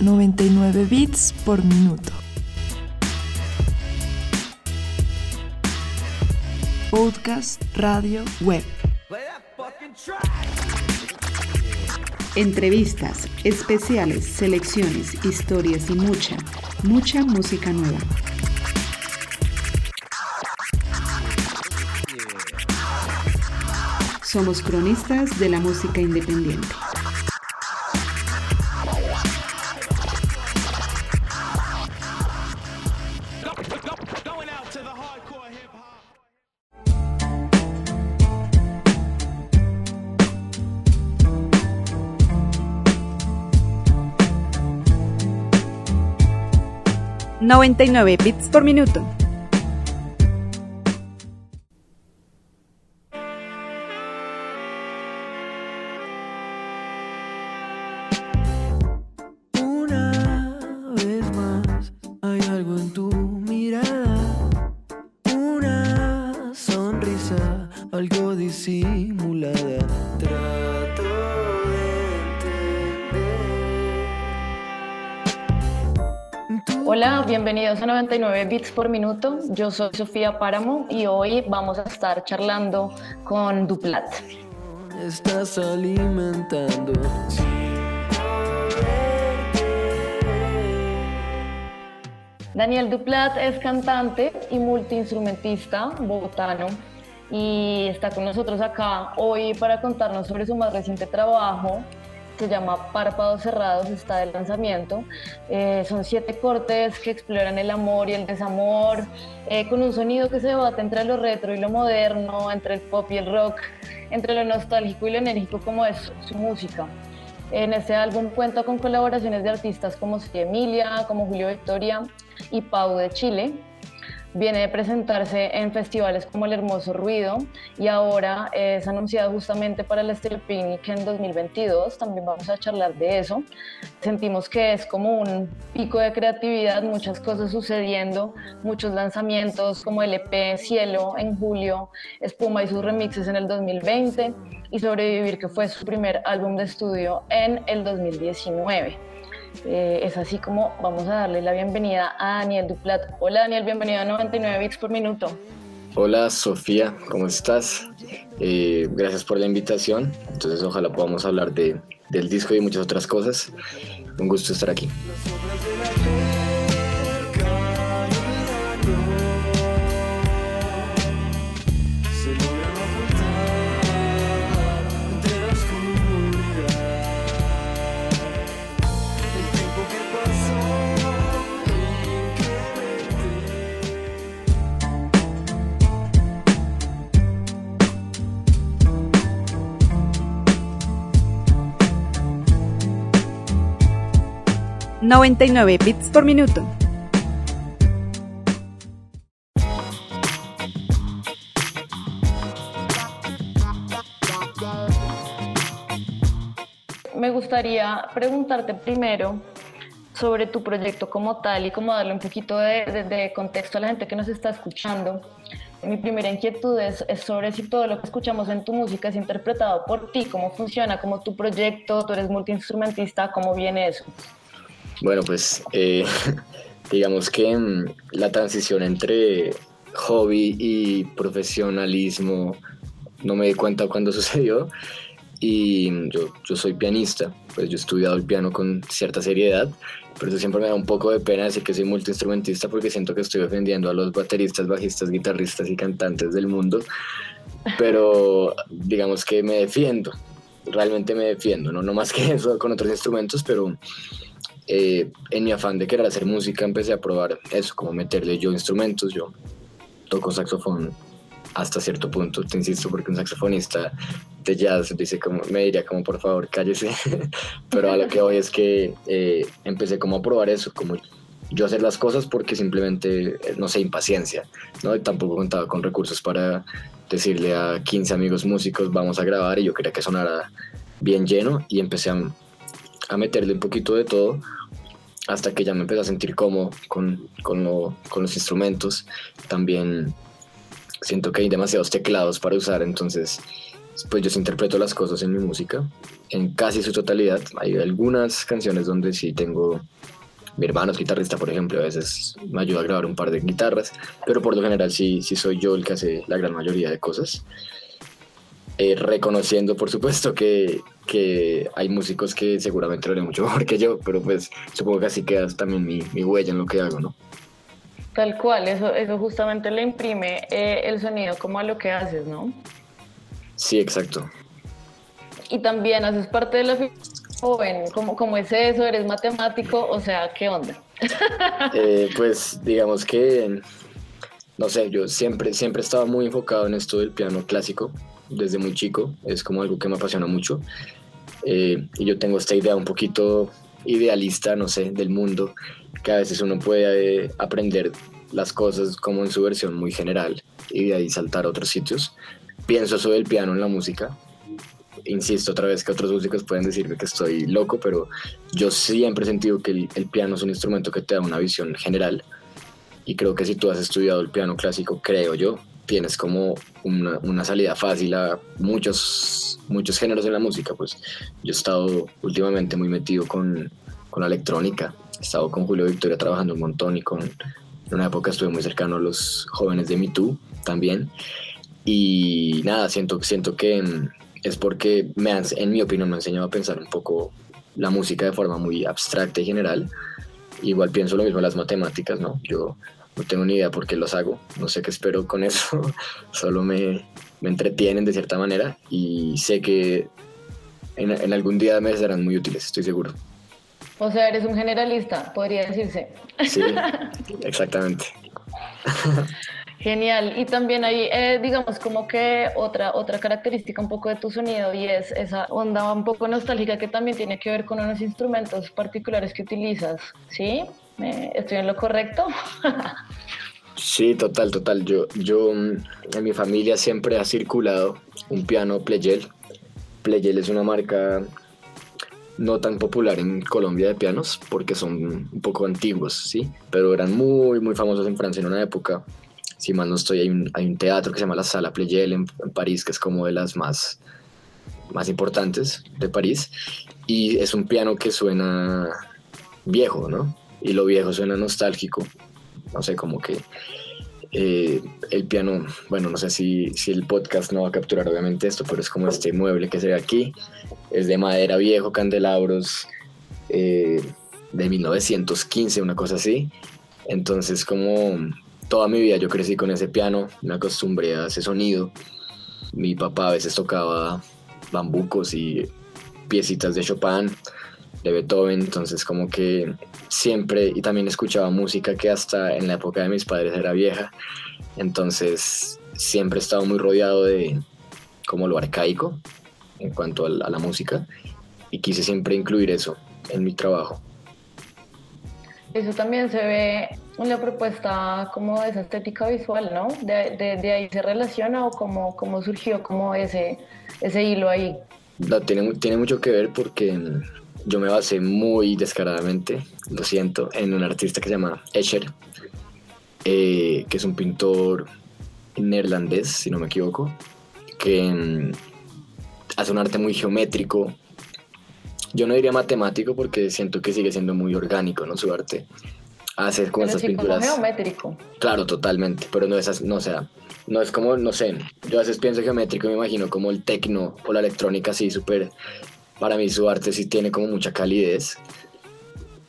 99 bits por minuto. Podcast, radio, web. Entrevistas, especiales, selecciones, historias y mucha, mucha música nueva. Somos cronistas de la música independiente. ...99 bits por minuto. Bienvenidos a 99 bits por minuto. Yo soy Sofía Páramo y hoy vamos a estar charlando con Duplat. Estás alimentando. Daniel Duplat es cantante y multiinstrumentista bogotano y está con nosotros acá hoy para contarnos sobre su más reciente trabajo. Se llama Párpados Cerrados, está de lanzamiento. Eh, son siete cortes que exploran el amor y el desamor, eh, con un sonido que se debate entre lo retro y lo moderno, entre el pop y el rock, entre lo nostálgico y lo enérgico como es su música. En este álbum cuenta con colaboraciones de artistas como Emilia, como Julio Victoria y Pau de Chile. Viene de presentarse en festivales como El Hermoso Ruido y ahora es anunciado justamente para el Estéreo Picnic en 2022. También vamos a charlar de eso. Sentimos que es como un pico de creatividad, muchas cosas sucediendo, muchos lanzamientos como el EP Cielo en julio, Espuma y sus remixes en el 2020 y Sobrevivir, que fue su primer álbum de estudio en el 2019. Eh, es así como vamos a darle la bienvenida a Daniel Duplat. Hola Daniel, bienvenido a 99 bits por minuto. Hola Sofía, ¿cómo estás? Eh, gracias por la invitación. Entonces ojalá podamos hablar de, del disco y muchas otras cosas. Un gusto estar aquí. 99 bits por minuto. Me gustaría preguntarte primero sobre tu proyecto como tal y como darle un poquito de, contexto a la gente que nos está escuchando. Mi primera inquietud es, es sobre si todo lo que escuchamos en tu música es interpretado por ti, cómo funciona, cómo tu proyecto, tú eres multiinstrumentista, cómo viene eso. Bueno, pues eh, digamos que mm, la transición entre hobby y profesionalismo no me di cuenta cuando sucedió. Y mm, yo, yo soy pianista, pues yo he estudiado el piano con cierta seriedad, pero eso siempre me da un poco de pena decir que soy multiinstrumentista porque siento que estoy ofendiendo a los bateristas, bajistas, guitarristas y cantantes del mundo, pero digamos que me defiendo, realmente me defiendo, no, no más que eso con otros instrumentos, pero eh, en mi afán de querer hacer música empecé a probar eso, como meterle yo instrumentos, yo toco saxofón hasta cierto punto, te insisto, porque un saxofonista de jazz dice como, me diría como por favor cállese, pero a lo que voy es que eh, empecé como a probar eso, como yo hacer las cosas porque simplemente, eh, no sé, impaciencia, ¿no? Y tampoco contaba con recursos para decirle a 15 amigos músicos vamos a grabar y yo quería que sonara bien lleno y empecé a, a meterle un poquito de todo hasta que ya me empecé a sentir cómodo con, con, lo- con los instrumentos. También siento que hay demasiados teclados para usar, entonces pues yo interpreto las cosas en mi música, en casi su totalidad. Hay algunas canciones donde sí tengo mi hermano es guitarrista, por ejemplo, a veces me ayuda a grabar un par de guitarras, pero por lo general sí, sí soy yo el que hace la gran mayoría de cosas. Eh, reconociendo, por supuesto, que, que hay músicos que seguramente lo harán mucho mejor que yo, pero pues supongo que así queda también mi, mi huella en lo que hago, ¿no? Tal cual, eso, eso justamente le imprime eh, el sonido como a lo que haces, ¿no? Sí, exacto. Y también haces parte de la joven, ¿cómo, cómo es eso? ¿Eres matemático? O sea, ¿qué onda? Eh, pues digamos que, no sé, yo siempre, siempre estaba muy enfocado en esto del piano clásico, desde muy chico, es como algo que me apasiona mucho. Eh, y yo tengo esta idea un poquito idealista, no sé, del mundo, que a veces uno puede eh, aprender las cosas como en su versión muy general y de ahí saltar a otros sitios. Pienso eso del piano en la música. Insisto otra vez que otros músicos pueden decirme que estoy loco, pero yo siempre he sentido que el, el piano es un instrumento que te da una visión general y creo que si tú has estudiado el piano clásico, creo yo, tienes como una, una salida fácil a muchos, muchos géneros en la música. Pues yo he estado últimamente muy metido con, con la electrónica, he estado con Julio Victoria trabajando un montón y con, en una época estuve muy cercano a los jóvenes de Me Too también. Y nada, siento, siento que mm, es porque, me han, en mi opinión, me ha enseñado a pensar un poco la música de forma muy abstracta y general. Igual pienso lo mismo en las matemáticas, ¿no? Yo no tengo ni idea por qué los hago, no sé qué espero con eso, solo me, me entretienen de cierta manera y sé que en, en algún día me serán muy útiles, estoy seguro. O sea, eres un generalista, podría decirse. Sí, exactamente. Genial. Y también hay, eh, digamos, como que otra, otra característica un poco de tu sonido y es esa onda un poco nostálgica que también tiene que ver con unos instrumentos particulares que utilizas. ¿Sí? ¿Me- ¿Estoy en lo correcto? Sí, total, total. Yo, yo mm, en mi familia siempre ha circulado un piano Pleyel. Pleyel es una marca no tan popular en Colombia de pianos porque son un poco antiguos, ¿sí? Pero eran muy, muy famosos en Francia en una época. Si mal no estoy, hay un, hay un teatro que se llama la Sala Pleyel en, en París, que es como de las más, más importantes de París. Y es un piano que suena viejo, ¿no? Y lo viejo suena nostálgico. No sé, como que eh, el piano, bueno, no sé si, si el podcast no va a capturar obviamente esto, pero es como este mueble que se ve aquí, es de madera viejo, candelabros eh, de 1915, una cosa así. Entonces como toda mi vida yo crecí con ese piano, me acostumbré a ese sonido. Mi papá a veces tocaba bambucos y piecitas de Chopin, de Beethoven, entonces como que siempre, y también escuchaba música que hasta en la época de mis padres era vieja, entonces siempre he estado muy rodeado de como lo arcaico en cuanto a la, a la música y quise siempre incluir eso en mi trabajo. Eso también se ve en la propuesta como de esa estética visual, ¿no? De, de- de ahí se relaciona o cómo, cómo surgió como ese, ese hilo ahí. No, tiene, tiene mucho que ver porque yo me basé muy descaradamente, lo siento, en un artista que se llama Escher, eh, que es un pintor neerlandés, si no me equivoco, que mm, hace un arte muy geométrico. Yo no diría matemático porque siento que sigue siendo muy orgánico, ¿no? Su arte. Hace como Pero estas sí como pinturas. geométrico. Claro, totalmente, pero no es, as- no, o sea, no es como, no sé, yo a veces pienso geométrico me imagino como el tecno o la electrónica así súper, para mí su arte sí tiene como mucha calidez,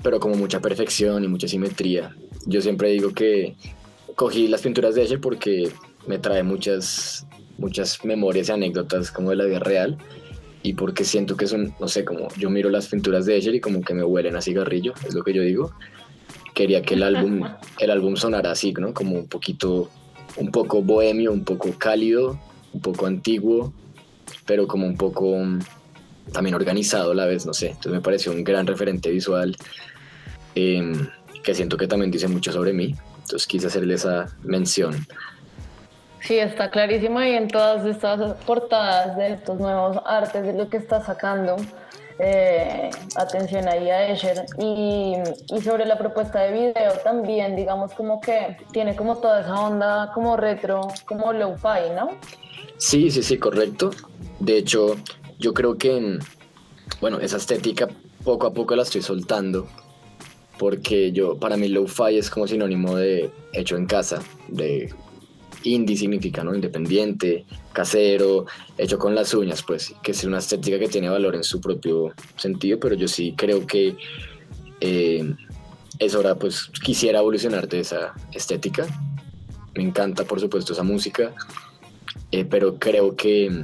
pero como mucha perfección y mucha simetría. Yo siempre digo que cogí las pinturas de Escher porque me trae muchas, muchas memorias y anécdotas como de la vida real y porque siento que son, no sé, como yo miro las pinturas de Escher y como que me huelen a cigarrillo, es lo que yo digo quería que el álbum, el álbum sonara así, ¿no? Como un poquito, un poco bohemio, un poco cálido, un poco antiguo, pero como un poco también organizado a la vez, no sé. Entonces me pareció un gran referente visual em, que siento que también dice mucho sobre mí. Entonces quise hacerle esa mención. Sí, está clarísimo y en todas estas portadas de estos nuevos artes, de lo que está sacando, eh, atención ahí a Escher. Y, y sobre la propuesta de video también, digamos como que tiene como toda esa onda como retro, como low-fi, ¿no? Sí, sí, sí, correcto. De hecho, yo creo que, en- bueno, esa estética poco a poco la estoy soltando. Porque yo, para mí, lo-fi es como sinónimo de hecho en casa, de indie significa, ¿no? Independiente, casero, hecho con las uñas, pues, que es una estética que tiene valor en su propio sentido, pero yo sí creo que eh, es hora, pues, quisiera evolucionar de esa estética. Me encanta, por supuesto, esa música, eh, pero creo que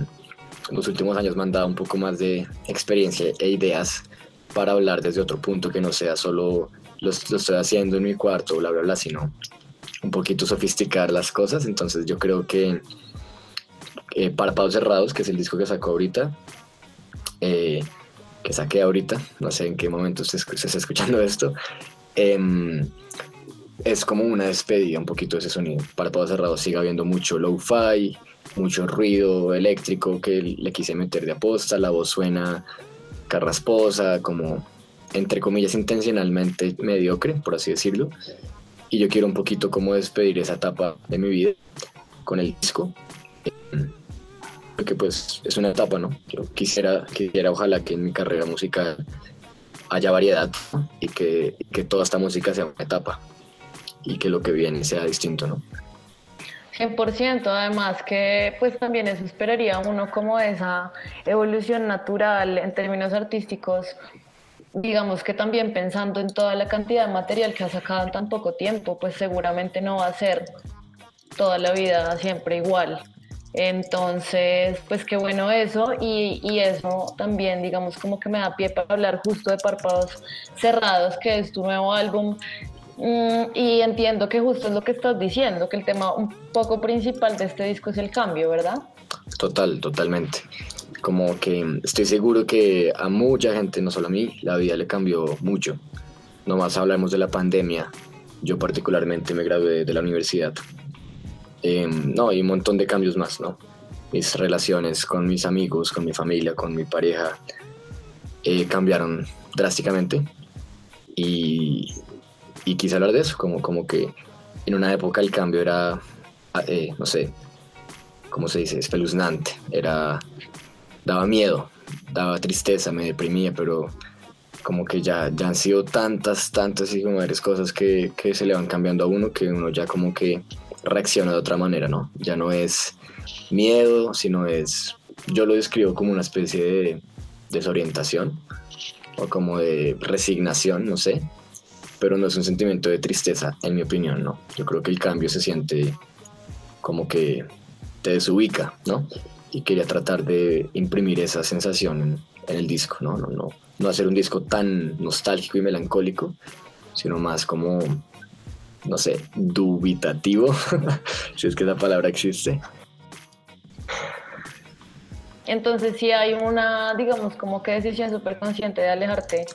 los últimos años me han dado un poco más de experiencia e ideas para hablar desde otro punto que no sea solo lo, lo estoy haciendo en mi cuarto, bla, bla, bla, sino un poquito sofisticar las cosas. Entonces yo creo que eh, Párpados Cerrados, que es el disco que sacó ahorita, eh, que saqué ahorita, no sé en qué momento se, está escuchando esto, em, es como una despedida un poquito de ese sonido. Párpados Cerrados sigue habiendo mucho lo-fi, mucho ruido eléctrico que le quise meter de aposta, la voz suena carrasposa, como entre comillas intencionalmente mediocre, por así decirlo. Y yo quiero un poquito como despedir esa etapa de mi vida con el disco. Porque pues es una etapa, ¿no? Yo quisiera, quisiera ojalá que en mi carrera musical haya variedad y que, que toda esta música sea una etapa y que lo que viene sea distinto, ¿no? 100%, además que pues también eso esperaría uno como esa evolución natural en términos artísticos, digamos que también pensando en toda la cantidad de material que ha sacado en tan poco tiempo, pues seguramente no va a ser toda la vida siempre igual. Entonces, pues qué bueno eso y, y eso también, digamos, como que me da pie para hablar justo de Párpados Cerrados, que es tu nuevo álbum. Mm, y entiendo que justo es lo que estás diciendo, que el tema un poco principal de este disco es el cambio, ¿verdad? Total, totalmente. Como que estoy seguro que a mucha gente, no solo a mí, la vida le cambió mucho. Nomás hablamos de la pandemia. Yo particularmente me gradué de la universidad. Eh, no, y un montón de cambios más, ¿no? Mis relaciones con mis amigos, con mi familia, con mi pareja, eh, cambiaron drásticamente. Y, y quise hablar de eso, como, como que en una época el cambio era, eh, no sé, ¿cómo se dice? Espeluznante. Era, daba miedo, daba tristeza, me deprimía, pero como que ya, ya han sido tantas, tantas y como varias cosas que, que se le van cambiando a uno que uno ya como que reacciona de otra manera, ¿no? Ya no es miedo, sino es, yo lo describo como una especie de desorientación o como de resignación, no sé, pero no es un sentimiento de tristeza, en mi opinión, ¿no? Yo creo que el cambio se siente como que te desubica, ¿no? Y quería tratar de imprimir esa sensación en, en el disco, ¿no? No, no, no hacer un disco tan nostálgico y melancólico, sino más como, no sé, dubitativo, si es que esa palabra existe. Entonces sí hay una, digamos, como que decisión súper consciente de alejarte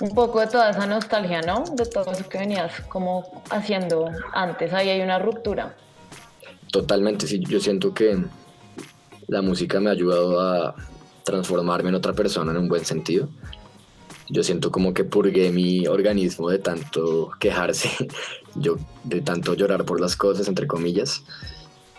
un poco de toda esa nostalgia, ¿no? De todo eso que venías como haciendo antes. Ahí hay una ruptura. Totalmente, sí, yo siento que la música me ha ayudado a transformarme en otra persona en un buen sentido. Yo siento como que purgué mi organismo de tanto quejarse, yo de tanto llorar por las cosas, entre comillas,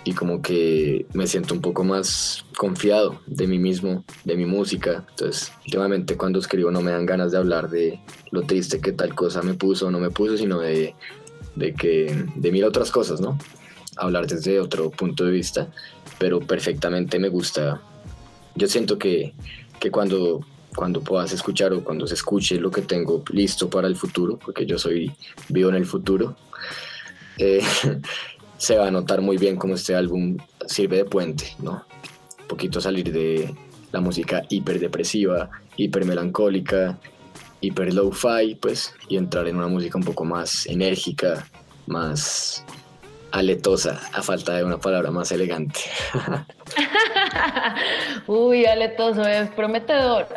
y como que me siento un poco más confiado de mí mismo, de mi música. Entonces, últimamente cuando escribo no me dan ganas de hablar de lo triste que tal cosa me puso o no me puso, sino de, de que de mil otras cosas, ¿no? Hablar desde otro punto de vista, pero perfectamente me gusta. Yo siento que, que cuando cuando puedas escuchar o cuando se escuche lo que tengo listo para el futuro, porque yo soy vivo en el futuro, eh, se va a notar muy bien cómo este álbum sirve de puente, ¿no? Un poquito salir de la música hiper depresiva, hiper melancólica, hiper low-fi, pues, y entrar en una música un poco más enérgica, más aletosa, a falta de una palabra más elegante. Uy, aletoso, es prometedor.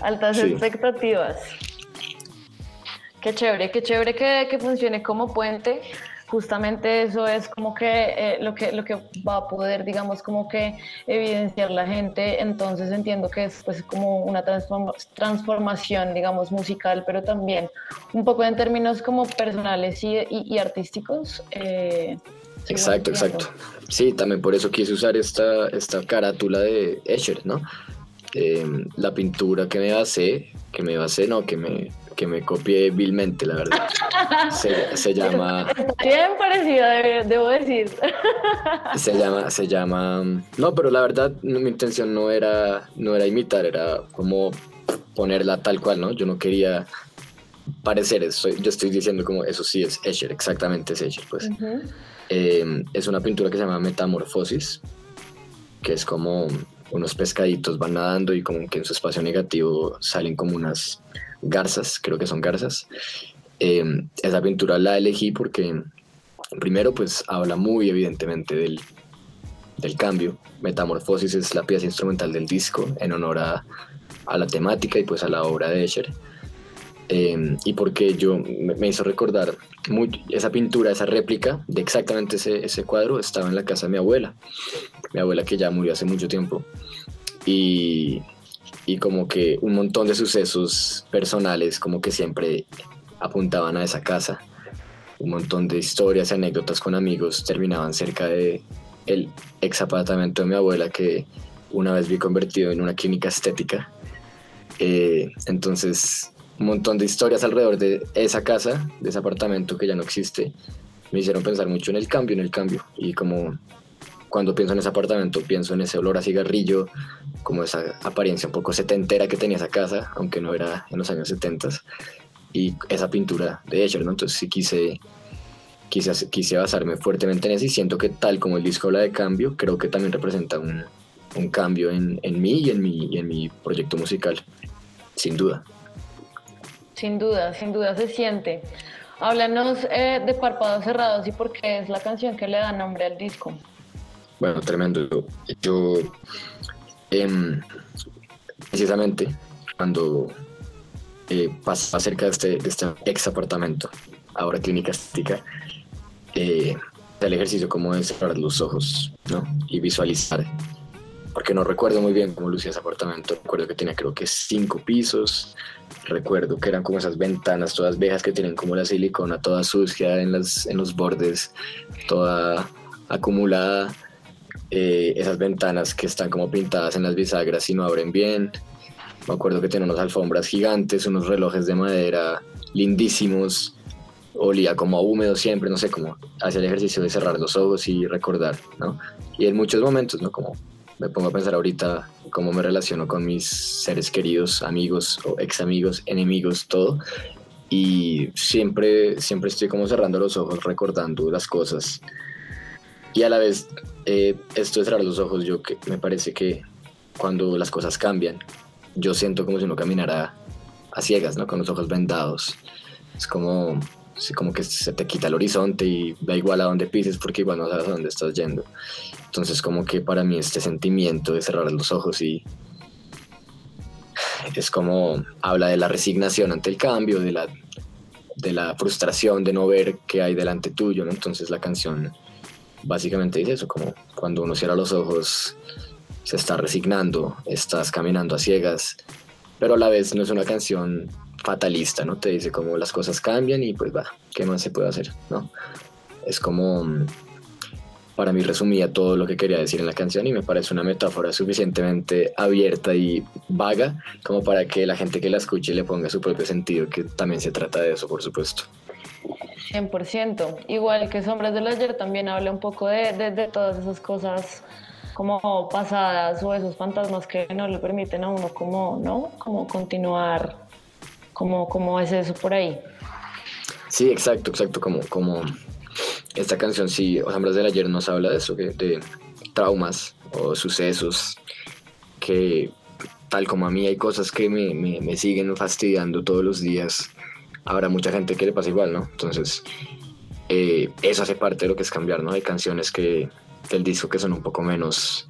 Altas Sí. expectativas. Qué chévere, qué chévere que, que funcione como puente justamente eso es como que, eh, lo que lo que va a poder, digamos, como que evidenciar la gente. Entonces entiendo que es pues como una transforma- transformación, digamos, musical, pero también un poco en términos como personales y, y- y artísticos. eh, Exacto, exacto. Sí, también por eso quise usar esta, esta carátula de Escher, ¿no? Eh, la pintura que me basé, que me basé, no, que me, que me copié vilmente, la verdad. Se, se llama, bien parecida, de- debo decir. se llama, se llama, no, pero la verdad no, mi intención no era, no era imitar, era como ponerla tal cual, ¿no? Yo no quería parecer, eso, yo estoy diciendo como eso sí es Escher, exactamente es Escher, pues. Eh, es una pintura que se llama Metamorfosis, que es como unos pescaditos van nadando y como que en su espacio negativo salen como unas garzas, creo que son garzas. Eh, esa pintura la elegí porque primero pues habla muy evidentemente del, del cambio. Metamorfosis es la pieza instrumental del disco en honor a, a la temática y pues a la obra de Escher. Eh, y porque yo me, hizo recordar muy, esa pintura, esa réplica de exactamente ese, ese cuadro estaba en la casa de mi abuela, mi abuela que ya murió hace mucho tiempo. Y, y como que un montón de sucesos personales como que siempre apuntaban a esa casa. Un montón de historias y anécdotas con amigos terminaban cerca de el ex apartamento de mi abuela que una vez vi convertido en una clínica estética. Eh, entonces, un montón de historias alrededor de esa casa, de ese apartamento que ya no existe, me hicieron pensar mucho en el cambio, en el cambio. Y como cuando pienso en ese apartamento, pienso en ese olor a cigarrillo, como esa apariencia un poco setentera que tenía esa casa, aunque no era en los años setentas. Y esa pintura de Escher, ¿no? Entonces sí quise, quise, quise basarme fuertemente en eso y siento que tal como el disco habla de cambio, creo que también representa un, cambio en, en mí y en mi, y en mi proyecto musical, sin duda. Sin duda, sin duda se siente. Háblanos eh, de Párpados Cerrados y por qué es la canción que le da nombre al disco. Bueno, tremendo. Yo, em, precisamente cuando eh, pasaba cerca de este, de este ex apartamento, ahora clínica estética, eh, el ejercicio como de cerrar los ojos ¿no? y visualizar. Porque no recuerdo muy bien cómo lucía ese apartamento. Recuerdo que tenía creo que cinco pisos. Recuerdo que eran como esas ventanas todas viejas que tienen como la silicona toda sucia en, las, en los bordes, toda acumulada eh, esas ventanas que están como pintadas en las bisagras y no abren bien. Me acuerdo que tenía unas alfombras gigantes, unos relojes de madera lindísimos. Olía como a húmedo siempre, no sé, como hacía el ejercicio de cerrar los ojos y recordar, ¿no? Y en muchos momentos, ¿no? Como me pongo a pensar ahorita cómo me relaciono con mis seres queridos, amigos o ex amigos, enemigos, todo. Y siempre, siempre estoy como cerrando los ojos, recordando las cosas. Y a la vez, eh, esto de cerrar los ojos, yo que me parece que cuando las cosas cambian, yo siento como si uno caminara a ciegas, ¿no? Con los ojos vendados. Es como, sí, como que se te quita el horizonte y da igual a dónde pises porque igual no sabes a dónde estás yendo. Entonces como que para mí este sentimiento de cerrar los ojos y es como habla de la resignación ante el cambio, de la, de la frustración de no ver qué hay delante tuyo, ¿no? Entonces la canción básicamente dice eso, como cuando uno cierra los ojos se está resignando, estás caminando a ciegas, pero a la vez no es una canción fatalista, ¿no? Te dice como las cosas cambian y pues va, ¿qué más se puede hacer, ¿no? Es como, mm, para mí resumía todo lo que quería decir en la canción y me parece una metáfora suficientemente abierta y vaga como para que la gente que la escuche le ponga su propio sentido, que también se trata de eso, por supuesto. 100%. Igual que Sombras del Ayer también habla un poco de, de- de todas esas cosas como pasadas o esos fantasmas que no le permiten a uno como, ¿no? Como continuar, como, como es eso por ahí. Sí, exacto, exacto, como, como esta canción, sí, o Sombras del Ayer nos habla de eso, que- de traumas o sucesos que tal como a mí hay cosas que me, me- me siguen fastidiando todos los días, habrá mucha gente que le pasa igual, ¿no? Entonces, eh, eso hace parte de lo que es cambiar, ¿no? Hay canciones que del disco que son un poco menos,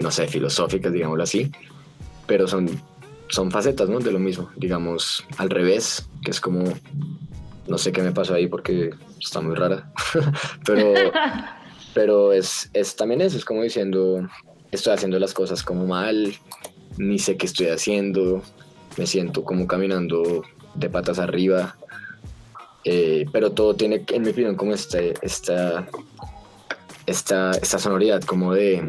no sé, filosóficas, digámoslo así, pero son, son facetas, ¿no? De lo mismo, digamos, al revés, que es como no sé qué me pasó ahí porque está muy rara, pero, pero es, es también eso, es como diciendo, estoy haciendo las cosas como mal, ni sé qué estoy haciendo, me siento como caminando de patas arriba, eh, pero todo tiene, en mi opinión, como este, esta, esta, esta sonoridad como de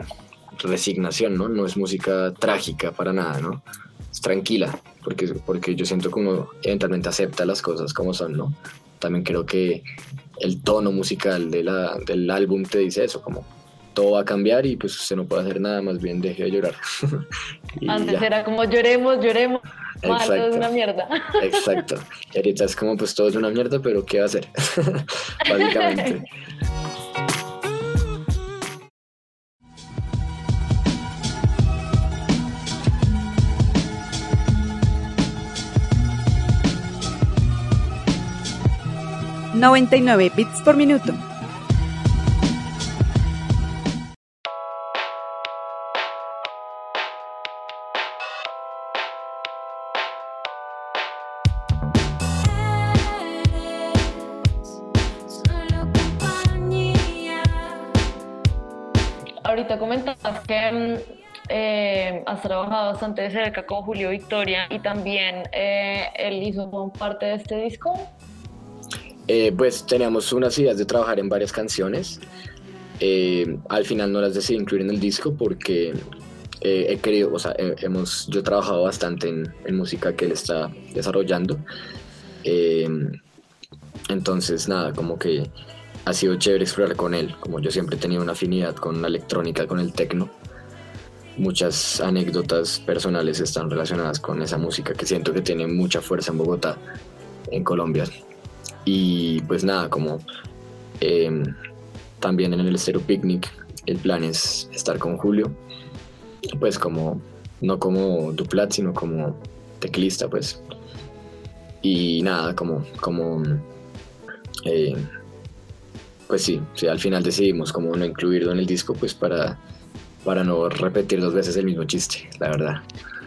resignación, ¿no? No es música trágica para nada, ¿no? Tranquila, porque, porque yo siento uno eventualmente acepta las cosas como son, ¿no? También creo que el tono musical de la, del álbum te dice eso, como todo va a cambiar y pues usted no puede hacer nada, más bien deje de llorar. Antes ya. era como lloremos, lloremos. Mal, todo es Exacto. una mierda. Exacto. Y ahorita es como, pues todo es una mierda, pero ¿qué va a hacer? Básicamente. Noventa y nueve bits por minuto. Ahorita comentabas que mm, eh, has trabajado bastante de cerca con Julio Victoria y también eh, él hizo parte de este disco. Eh, pues teníamos unas ideas de trabajar en varias canciones. Eh, al final no las decidí incluir en el disco porque eh, he querido, o sea, he- hemos, yo he trabajado bastante en, en música que él está desarrollando. Eh, entonces, nada, como que ha sido chévere explorar con él. Como yo siempre he tenido una afinidad con la electrónica, con el techno. Muchas anécdotas personales están relacionadas con esa música que siento que tiene mucha fuerza en Bogotá, en Colombia. Y pues nada, como eh, también en el Stereo Picnic, el plan es estar con Julio, pues como, no como duplat, sino como teclista, pues. Y nada, como, como, eh, pues sí, sí, al final decidimos como no incluirlo en el disco, pues para, para no repetir dos veces el mismo chiste, la verdad.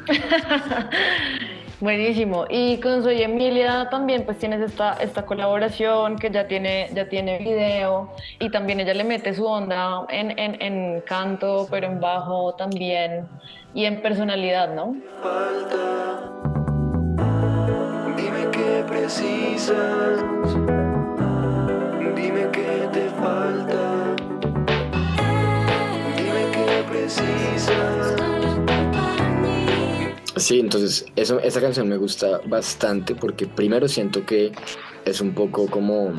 Buenísimo. Y con Soy Emilia también pues tienes esta, esta colaboración que ya tiene, ya tiene video y también ella le mete su onda en, en, en canto, pero en bajo también y en personalidad, ¿no? falta. Dime qué precisas. Dime qué te falta. Dime qué precisas. Sí, entonces eso, esa canción me gusta bastante porque primero siento que es un poco como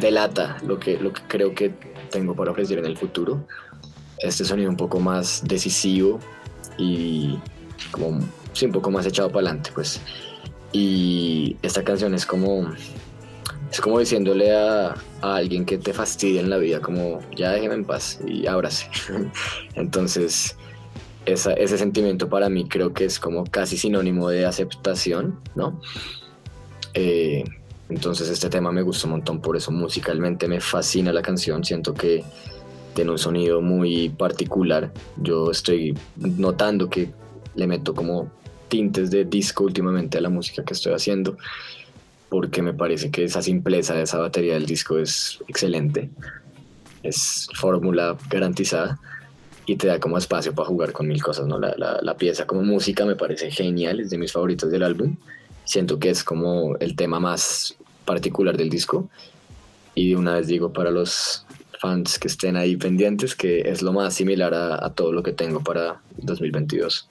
delata lo que, lo que creo que tengo para ofrecer en el futuro. Este sonido un poco más decisivo y como, sí, un poco más echado para adelante, pues. Y esta canción es como, es como diciéndole a, a alguien que te fastidia en la vida, como ya déjeme en paz y ábrase. Entonces, esa- ese sentimiento para mí creo que es como casi sinónimo de aceptación, ¿no? Eh, entonces este tema me gusta un montón, por eso musicalmente me fascina la canción, siento que tiene un sonido muy particular, yo estoy notando que le meto como tintes de disco últimamente a la música que estoy haciendo, porque me parece que esa simpleza de esa batería del disco es excelente, es fórmula garantizada y te da como espacio para jugar con mil cosas, ¿no? La, la- la pieza como música me parece genial, es de mis favoritos del álbum. Siento que es como el tema más particular del disco. Y de una vez digo para los fans que estén ahí pendientes que es lo más similar a, a todo lo que tengo para 2022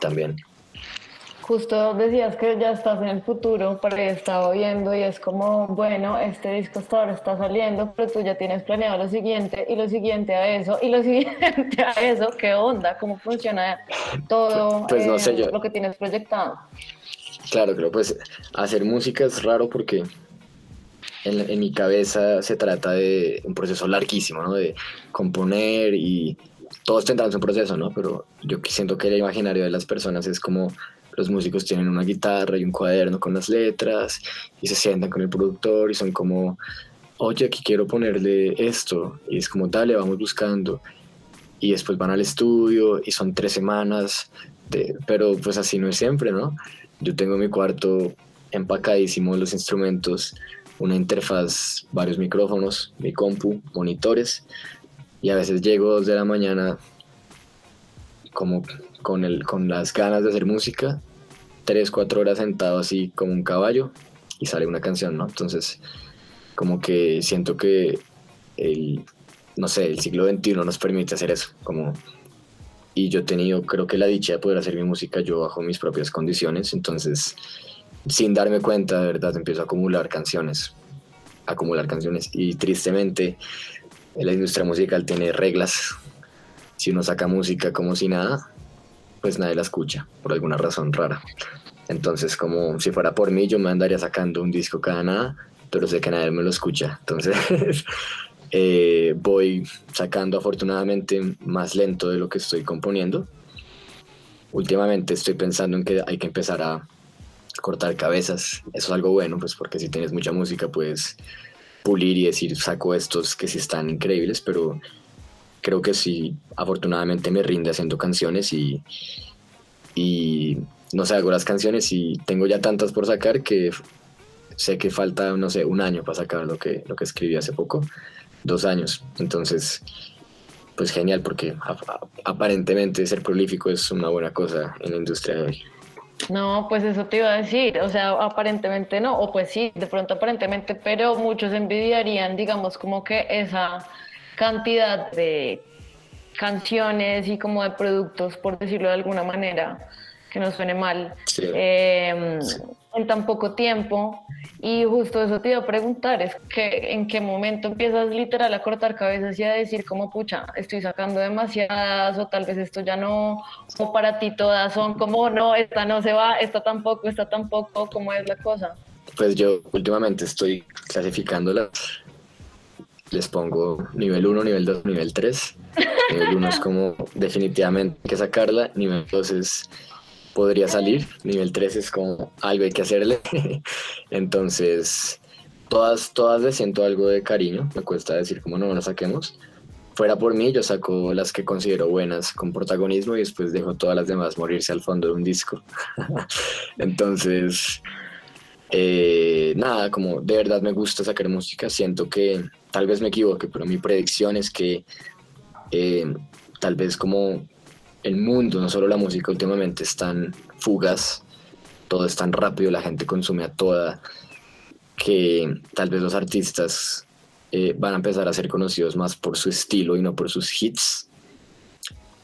también. Justo decías que ya estás en el futuro, pero he estado viendo y es como, bueno, este disco hasta ahora está saliendo, pero tú ya tienes planeado lo siguiente y lo siguiente a eso y lo siguiente a eso. ¿Qué onda? ¿Cómo funciona todo Pues no sé, eh, yo- lo que tienes proyectado? Claro, creo pues hacer música es raro porque en, en mi cabeza se trata de un proceso larguísimo, ¿no? De componer y todos tendrán su proceso, ¿no? Pero yo siento que el imaginario de las personas es como los músicos tienen una guitarra y un cuaderno con las letras y se sientan con el productor y son como, oye, aquí quiero ponerle esto y es como, dale, vamos buscando y después van al estudio y son tres semanas, pero pues así no es siempre, ¿no? Yo tengo mi cuarto empacadísimo, los instrumentos una interfaz, varios micrófonos, mi compu, monitores, y a veces llego dos de la mañana como con, el, con las ganas de hacer música, tres, cuatro horas sentado así como un caballo y sale una canción, ¿no? Entonces, como que siento que el, no sé, el siglo XXI nos permite hacer eso, como y yo he tenido, creo que la dicha de poder hacer mi música yo bajo mis propias condiciones, entonces sin darme cuenta, de verdad, empiezo a acumular canciones, acumular canciones y tristemente la industria musical tiene reglas. Si uno saca música como si nada, pues nadie la escucha, por alguna razón rara. Entonces, como si fuera por mí, yo me andaría sacando un disco cada nada, pero sé que nadie me lo escucha. Entonces, eh, voy sacando afortunadamente más lento de lo que estoy componiendo. Últimamente estoy pensando en que hay que empezar a cortar cabezas. Eso es algo bueno, pues porque si tienes mucha música, puedes pulir y decir, saco estos que sí están increíbles, pero creo que sí, afortunadamente me rinde haciendo canciones y, y no sé, hago las canciones y tengo ya tantas por sacar que sé que falta, no sé, un año para sacar lo que, lo que escribí hace poco, dos años. Entonces, pues genial, porque aparentemente ser prolífico es una buena cosa en la industria de hoy. No, pues eso te iba a decir, o sea, aparentemente no, o pues sí, de pronto aparentemente, pero muchos envidiarían, digamos, como que esa cantidad de canciones y como de productos, por decirlo de alguna manera, que no suene mal, Sí. eh, en tan poco tiempo. Y justo eso te iba a preguntar, es que en qué momento empiezas literal a cortar cabezas y a decir como, pucha, estoy sacando demasiadas o tal vez esto ya no, o para ti todas son como, no, esta no se va, esta tampoco, esta tampoco, ¿cómo es la cosa? Pues yo últimamente estoy clasificándolas. Les pongo nivel 1, nivel 2, nivel 3. Nivel 1 es como definitivamente hay que sacarla. Nivel 2 es podría salir. Nivel 3 es como algo hay que hacerle. Entonces, todas, todas le siento algo de cariño. Me cuesta decir como no, no saquemos. Fuera por mí, yo saco las que considero buenas con protagonismo y después dejo todas las demás morirse al fondo de un disco. Entonces, eh, nada, como de verdad me gusta sacar música, siento que tal vez me equivoque, pero mi predicción es que eh, tal vez como el mundo, no solo la música últimamente es tan fugaz, todo es tan rápido, la gente consume a toda, que tal vez los artistas eh, van a empezar a ser conocidos más por su estilo y no por sus hits.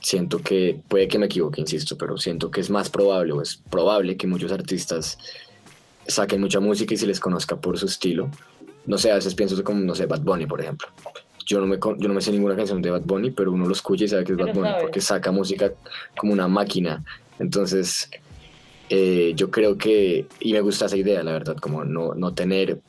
Siento que, puede que me equivoque, insisto, pero siento que es más probable o es probable que muchos artistas saquen mucha música y se les conozca por su estilo. No sé, a veces pienso como, no sé, Bad Bunny, por ejemplo. Yo no me, yo no me sé ninguna canción de Bad Bunny, pero uno lo escucha y sabe que es Pero Bad Bunny sabe. porque saca música como una máquina. Entonces, eh, yo creo que, y me gusta esa idea, la verdad, como no, no tener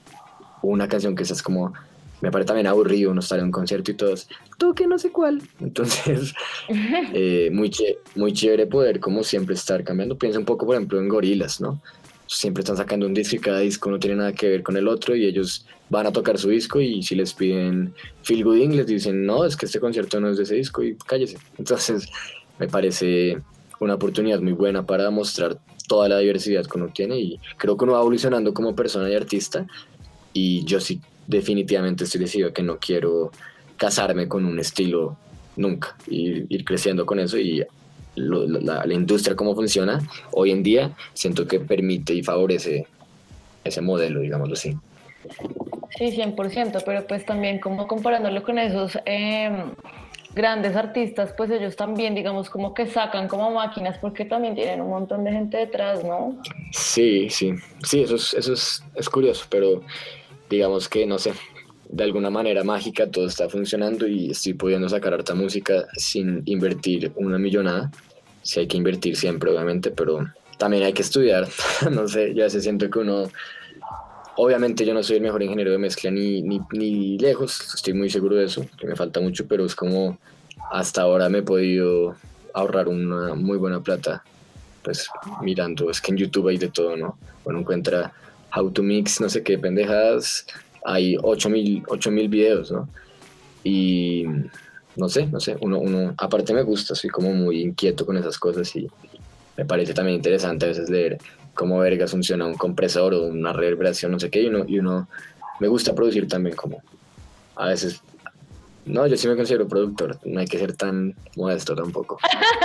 una canción que seas como, me parece también aburrido uno estar en un concierto y todos, toque no sé cuál. Entonces, eh, muy, muy chévere poder como siempre estar cambiando. Piensa un poco, por ejemplo, en Gorilas, ¿no? Siempre están sacando un disco y cada disco no tiene nada que ver con el otro y ellos van a tocar su disco y si les piden Feel Good English dicen, no, es que este concierto no es de ese disco y cállese. Entonces, me parece una oportunidad muy buena para mostrar toda la diversidad que uno tiene y creo que uno va evolucionando como persona y artista y yo sí definitivamente estoy decidido que no quiero casarme con un estilo nunca, ir, ir creciendo con eso y lo- la, la industria cómo funciona hoy en día siento que permite y favorece ese modelo, digámoslo así. Sí, 100%, pero pues también como comparándolo con esos eh, grandes artistas, pues ellos también, digamos, como que sacan como máquinas porque también tienen un montón de gente detrás, ¿no? Sí, sí, sí, eso es, eso es, es curioso, pero digamos que, no sé, de alguna manera mágica todo está funcionando y estoy pudiendo sacar harta música sin invertir una millonada. Sí hay que invertir siempre, obviamente, pero también hay que estudiar. no sé, yo a veces siento que uno... Obviamente yo no soy el mejor ingeniero de mezcla ni, ni, ni lejos, estoy muy seguro de eso, que me falta mucho, pero es como hasta ahora me he podido ahorrar una muy buena plata pues mirando, es que en YouTube hay de todo, ¿no? Uno encuentra how to mix, no sé qué pendejadas, hay 8000 mil videos, ¿no? Y no sé, no sé, uno, uno, aparte me gusta, soy como muy inquieto con esas cosas y me parece también interesante a veces leer cómo vergas funciona un compresor o una reverberación, no sé qué, y uno, y uno me gusta producir también como a veces... No, yo sí me considero productor, no hay que ser tan modesto tampoco.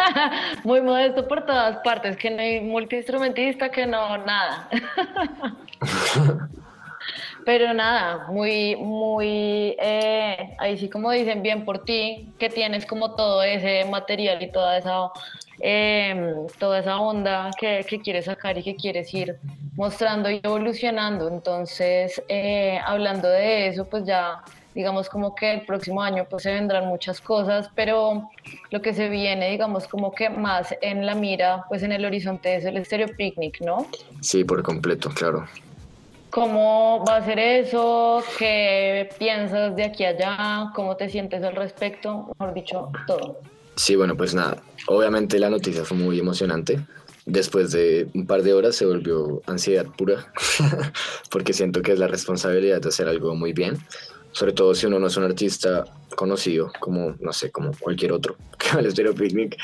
Muy modesto por todas partes, que no hay multiinstrumentista, que no, nada. Pero nada, muy, muy, eh, ahí sí como dicen bien por ti, que tienes como todo ese material y toda esa, eh, toda esa onda que, que quieres sacar y que quieres ir mostrando y evolucionando. Entonces, eh, hablando de eso, pues ya digamos como que el próximo año pues se vendrán muchas cosas, pero lo que se viene, digamos como que más en la mira, pues en el horizonte es el Stereo Picnic, ¿no? Sí, por completo, claro. ¿Cómo va a ser eso? ¿Qué piensas de aquí a allá? ¿Cómo te sientes al respecto? Mejor dicho, todo. Sí, bueno, pues nada, obviamente la noticia fue muy emocionante. Después de un par de horas se volvió ansiedad pura, porque siento que es la responsabilidad de hacer algo muy bien, sobre todo si uno no es un artista conocido, como, no sé, como cualquier otro que al Stereo Picnic.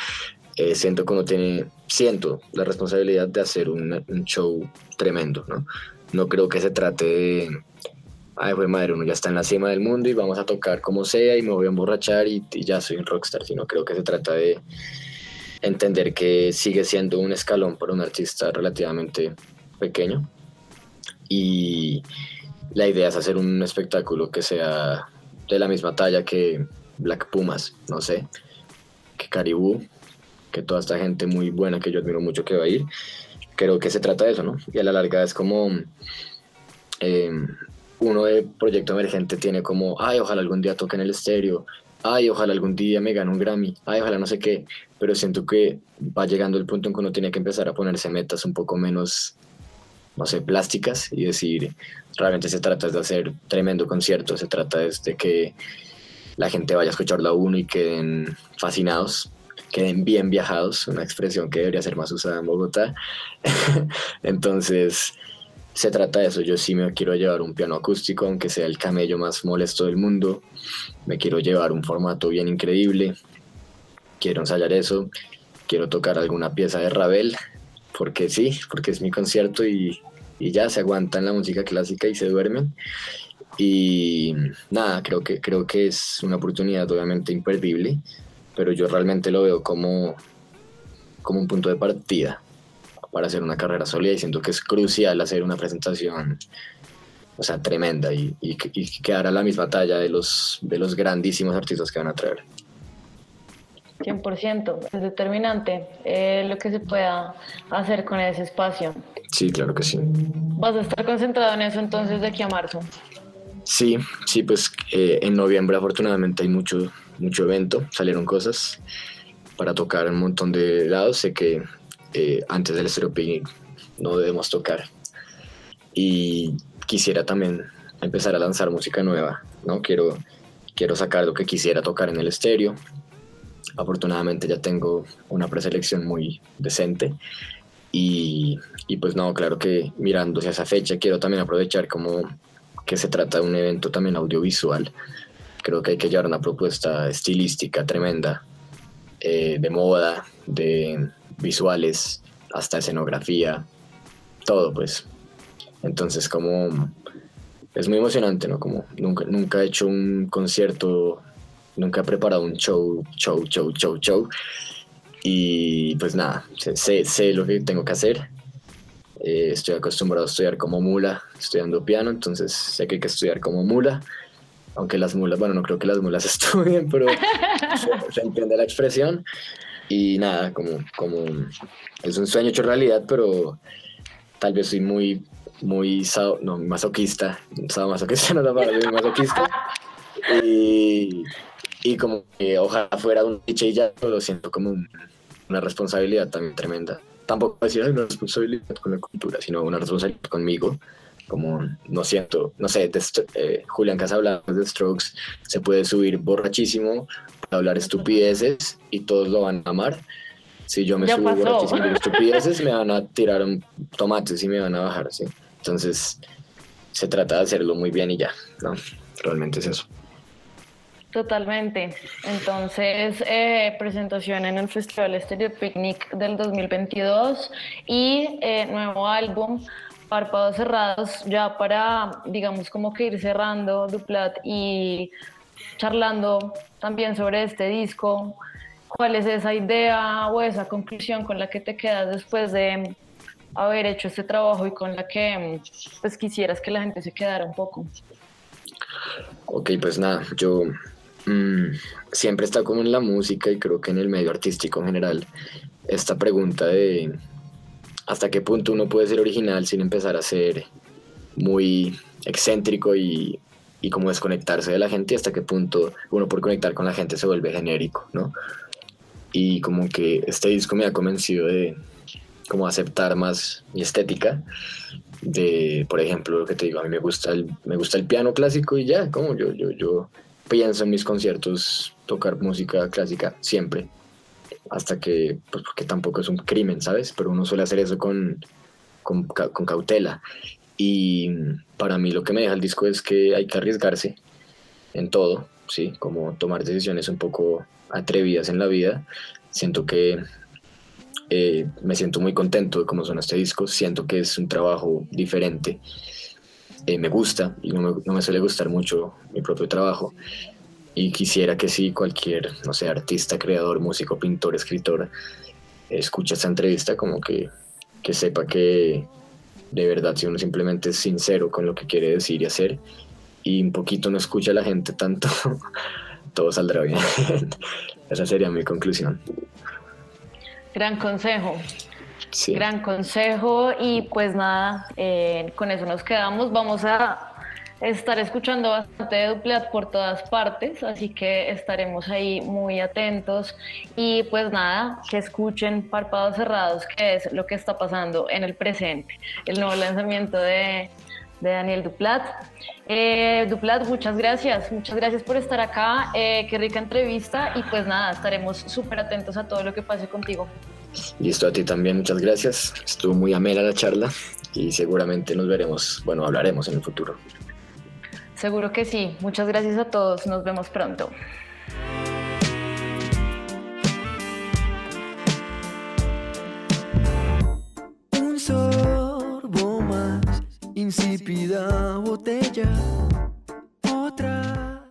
eh, siento que uno tiene, siento la responsabilidad de hacer un, un show tremendo, ¿no? No creo que se trate de, ay, pues madre, uno ya está en la cima del mundo y vamos a tocar como sea y me voy a emborrachar y, y ya soy un rockstar, sino creo que se trata de entender que sigue siendo un escalón para un artista relativamente pequeño y la idea es hacer un espectáculo que sea de la misma talla que Black Pumas, no sé, que Caribú, que toda esta gente muy buena que yo admiro mucho que va a ir. Creo que se trata de eso, ¿no? Y a la larga es como eh, uno de proyecto emergente tiene como, ay, ojalá algún día toque en el estéreo, ay, ojalá algún día me gane un Grammy, ay, ojalá no sé qué, pero siento que va llegando el punto en que uno tiene que empezar a ponerse metas un poco menos, no sé, plásticas y decir, realmente se trata de hacer tremendo concierto, se trata de de que la gente vaya a escucharlo a uno y queden fascinados, queden bien viajados, una expresión que debería ser más usada en Bogotá. Entonces, se trata de eso. Yo sí me quiero llevar un piano acústico, aunque sea el camello más molesto del mundo. Me quiero llevar un formato bien increíble. Quiero ensayar eso. Quiero tocar alguna pieza de Ravel, porque sí, porque es mi concierto y, y ya se aguantan la música clásica y se duermen. Y nada, creo que, creo que es una oportunidad obviamente imperdible, pero yo realmente lo veo como, como un punto de partida para hacer una carrera sólida y siento que es crucial hacer una presentación o sea, tremenda y, y, y quedar a la misma talla de los, de los grandísimos artistas que van a traer. 100%, es determinante eh, lo que se pueda hacer con ese espacio. Sí, claro que sí. ¿Vas a estar concentrado en eso entonces de aquí a marzo? Sí, sí, pues eh, en noviembre afortunadamente hay mucho, mucho evento, salieron cosas para tocar en un montón de lados. Sé que eh, antes del Stereo Picnic no debemos tocar. Y quisiera también empezar a lanzar música nueva, ¿no? Quiero, quiero sacar lo que quisiera tocar en el estéreo. Afortunadamente ya tengo una preselección muy decente. Y, y pues no, claro que mirando hacia esa fecha quiero también aprovechar como que se trata de un evento también audiovisual. Creo que hay que llevar una propuesta estilística tremenda, eh, de moda, de visuales, hasta escenografía, todo pues. Entonces como es muy emocionante, ¿no? Como nunca, nunca he hecho un concierto, nunca he preparado un show, show, show, show, show. Y pues nada, sé, sé lo que tengo que hacer. Eh, estoy acostumbrado a estudiar como mula, estudiando piano, entonces sé que hay que estudiar como mula. Aunque las mulas, bueno, no creo que las mulas estudien, pero se, se entiende la expresión. Y nada, como, como es un sueño hecho realidad, pero tal vez soy muy, muy sao- no, masoquista. Masoquista no la palabra, soy masoquista. Y, y como que ojalá fuera un cliché y ya, lo siento como un- una responsabilidad también tremenda. Tampoco decir "Ay, una responsabilidad con la cultura, sino una responsabilidad conmigo. Como no siento, no sé, eh, Julián Casablancas de Strokes se puede subir borrachísimo, hablar estupideces y todos lo van a amar. Si yo me Ya subo pasó. borrachísimo y estupideces, me van a tirar tomates y me van a bajar, ¿sí? Entonces, se trata de hacerlo muy bien y ya, ¿no? Realmente es eso. Totalmente. Entonces, eh, presentación en el Festival Stereo Picnic del 2022 y eh, nuevo álbum Párpados Cerrados, ya para, digamos, como que ir cerrando Duplat y charlando también sobre este disco. ¿Cuál es esa idea o esa conclusión con la que te quedas después de haber hecho este trabajo y con la que pues quisieras que la gente se quedara un poco? Ok, pues nada, yo mm, siempre está como en la música y creo que en el medio artístico en general esta pregunta de hasta qué punto uno puede ser original sin empezar a ser muy excéntrico y, y como desconectarse de la gente y hasta qué punto uno por conectar con la gente se vuelve genérico, ¿no? Y como que este disco me ha convencido de como aceptar más mi estética de, por ejemplo, lo que te digo, a mí me gusta el, me gusta el piano clásico y ya, como yo, yo, yo pienso en mis conciertos tocar música clásica siempre, hasta que, pues porque tampoco es un crimen, ¿sabes? Pero uno suele hacer eso con, con, ca- con cautela. Y para mí lo que me deja el disco es que hay que arriesgarse en todo, ¿sí? Como tomar decisiones un poco atrevidas en la vida. Siento que eh, me siento muy contento de cómo suena este disco, siento que es un trabajo diferente, Eh, me gusta y no me suele gustar mucho mi propio trabajo y quisiera que sí cualquier, no sé, artista, creador, músico, pintor, escritor, escucha esta entrevista como que, que sepa que de verdad si uno simplemente es sincero con lo que quiere decir y hacer y un poquito no escucha a la gente tanto, todo saldrá bien. Esa sería mi conclusión. Gran consejo. Sí. Gran consejo y pues nada, eh, con eso nos quedamos. Vamos a estar escuchando bastante de Duplat por todas partes, así que estaremos ahí muy atentos y pues nada, que escuchen Párpados Cerrados, que es lo que está pasando en el presente, el nuevo lanzamiento de, Daniel Duplat. Eh, Duplat, muchas gracias, muchas gracias por estar acá, eh, qué rica entrevista y pues nada, estaremos súper atentos a todo lo que pase contigo. Listo, a ti también, muchas gracias. Estuvo muy amena la charla y seguramente nos veremos, bueno, hablaremos en el futuro. Seguro que sí. Muchas gracias a todos. Nos vemos pronto. Un sorbo más, insípida botella. Otra.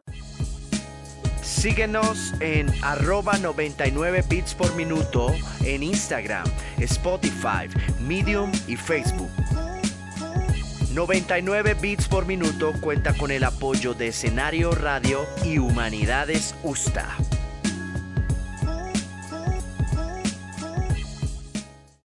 Síguenos en arroba 99 bits por minuto en Instagram, Spotify, Medium y Facebook. 99 bits por minuto cuenta con el apoyo de Escenario Radio y Humanidades USTA.